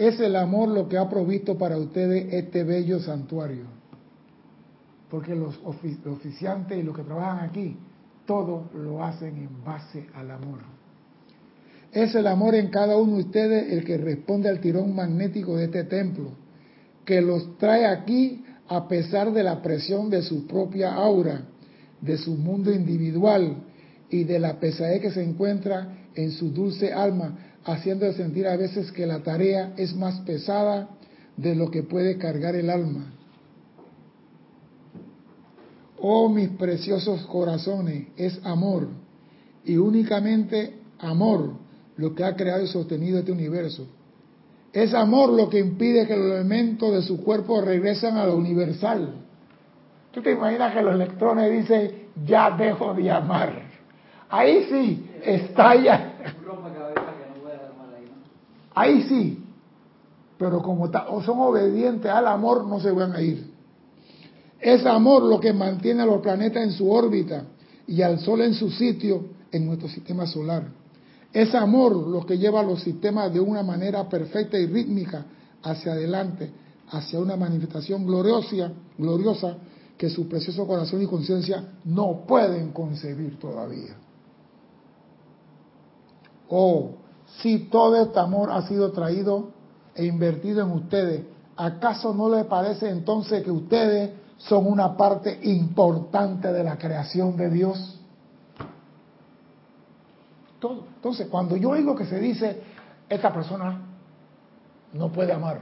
Es el amor lo que ha provisto para ustedes este bello santuario porque los oficiantes y los que trabajan aquí, todo lo hacen en base al amor. Es el amor en cada uno de ustedes el que responde al tirón magnético de este templo, que los trae aquí a pesar de la presión de su propia aura, de su mundo individual y de la pesadez que se encuentra en su dulce alma, haciendo sentir a veces que la tarea es más pesada de lo que puede cargar el alma. Oh mis preciosos corazones, es amor y únicamente amor lo que ha creado y sostenido este universo. Es amor lo que impide que los elementos de su cuerpo regresen a lo universal. ¿Tú te imaginas que los electrones dicen, ya dejo de amar? Ahí sí, estalla. Ahí sí. Pero como son obedientes al amor, no se van a ir. Es amor lo que mantiene a los planetas en su órbita y al Sol en su sitio en nuestro sistema solar. Es amor lo que lleva a los sistemas de una manera perfecta y rítmica hacia adelante, hacia una manifestación gloriosa, gloriosa que su precioso corazón y conciencia no pueden concebir todavía. Oh, si todo este amor ha sido traído e invertido en ustedes, ¿acaso no les parece entonces que ustedes son una parte importante de la creación de Dios. Entonces, cuando yo oigo que se dice, esta persona no puede amar,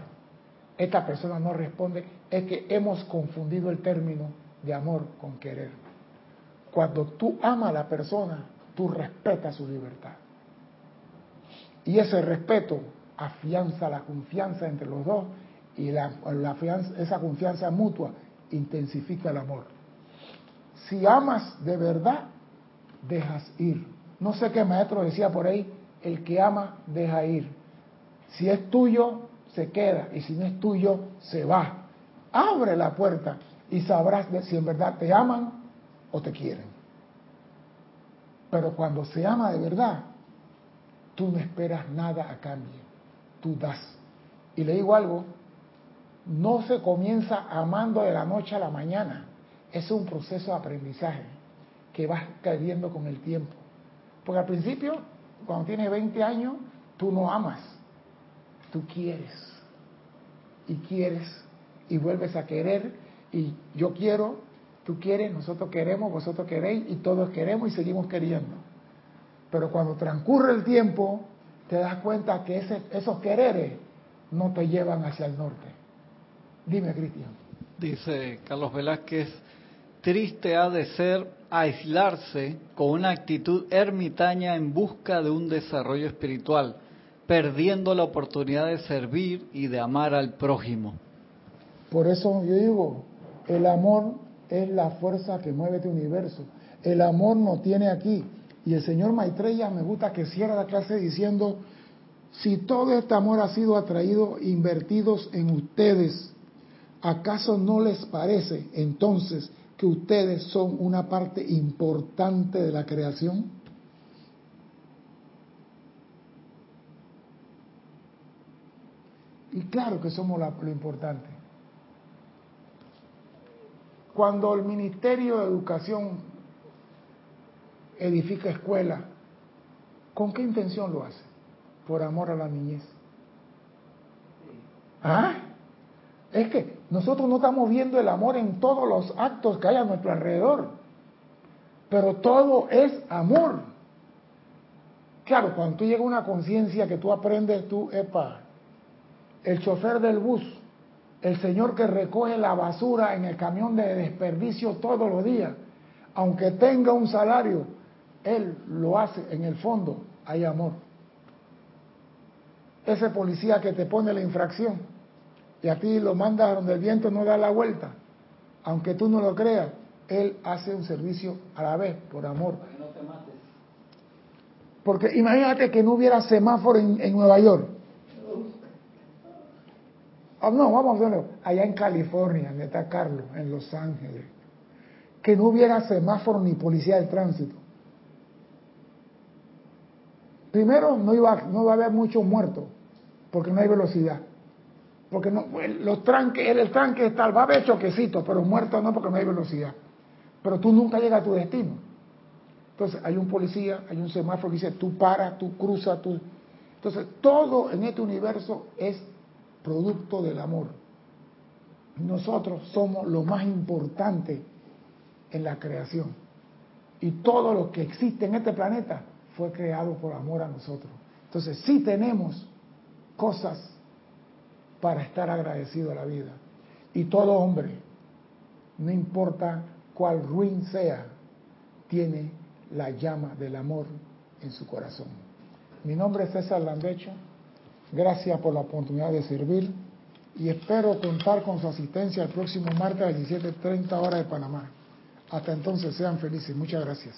esta persona no responde, es que hemos confundido el término de amor con querer. Cuando tú amas a la persona, tú respetas su libertad. Y ese respeto afianza la confianza entre los dos y la, esa confianza mutua intensifica el amor. Si amas de verdad, dejas ir. No sé qué maestro decía por ahí, el que ama, deja ir. Si es tuyo, se queda, y si no es tuyo, se va. Abre la puerta y sabrás si en verdad te aman o te quieren. Pero cuando se ama de verdad, tú no esperas nada a cambio, tú das. Y le digo algo, no se comienza amando de la noche a la mañana. Es un proceso de aprendizaje que vas cayendo con el tiempo. Porque al principio, cuando tienes 20 años, tú no amas, tú quieres. y quieres y vuelves a querer y yo quiero, tú quieres, nosotros queremos, vosotros queréis y todos queremos y seguimos queriendo. Pero cuando transcurre el tiempo, te das cuenta que ese, esos quereres no te llevan hacia el norte. Dime, Cristian. Dice Carlos Velázquez, triste ha de ser aislarse con una actitud ermitaña en busca de un desarrollo espiritual, perdiendo la oportunidad de servir y de amar al prójimo. Por eso yo digo, el amor es la fuerza que mueve este universo. El amor no tiene aquí. Y el señor Maitreya me gusta que cierra la clase diciendo, si todo este amor ha sido atraído, invertidos en ustedes, ¿acaso no les parece entonces que ustedes son una parte importante de la creación? Y claro que somos lo importante. Cuando el Ministerio de Educación edifica escuelas, ¿con qué intención lo hace? Por amor a la niñez. ¿Ah? Es que nosotros no estamos viendo el amor en todos los actos que hay a nuestro alrededor, pero todo es amor. Claro, cuando tú llegas a una conciencia que tú aprendes, tú, epa, el chofer del bus, el señor que recoge la basura en el camión de desperdicio todos los días, aunque tenga un salario, él lo hace en el fondo, hay amor. Ese policía que te pone la infracción y a ti lo mandas donde el viento no da la vuelta, aunque tú no lo creas, él hace un servicio a la vez, por amor. Porque imagínate que no hubiera semáforo en, en Nueva York Oh, no, vamos a verlo. Allá en California, donde está Carlos, en Los Ángeles. Que no hubiera semáforo ni policía de tránsito. Primero, no iba, no va a haber muchos muertos, porque no hay velocidad. Porque no, los tranques, el, tranque está, va a haber choquecitos, pero muertos no, porque no hay velocidad. Pero tú nunca llegas a tu destino. Entonces, hay un policía, hay un semáforo que dice, tú para, tú cruzas, tú... Entonces, todo en este universo es producto del amor. Nosotros somos lo más importante en la creación. Y todo lo que existe en este planeta fue creado por amor a nosotros. Entonces sí tenemos cosas para estar agradecido a la vida. Y todo hombre, no importa cuál ruin sea, tiene la llama del amor en su corazón. Mi nombre es César Landecho. Gracias por la oportunidad de servir y espero contar con su asistencia el próximo martes a las 17.30 horas de Panamá. Hasta entonces, sean felices. Muchas gracias.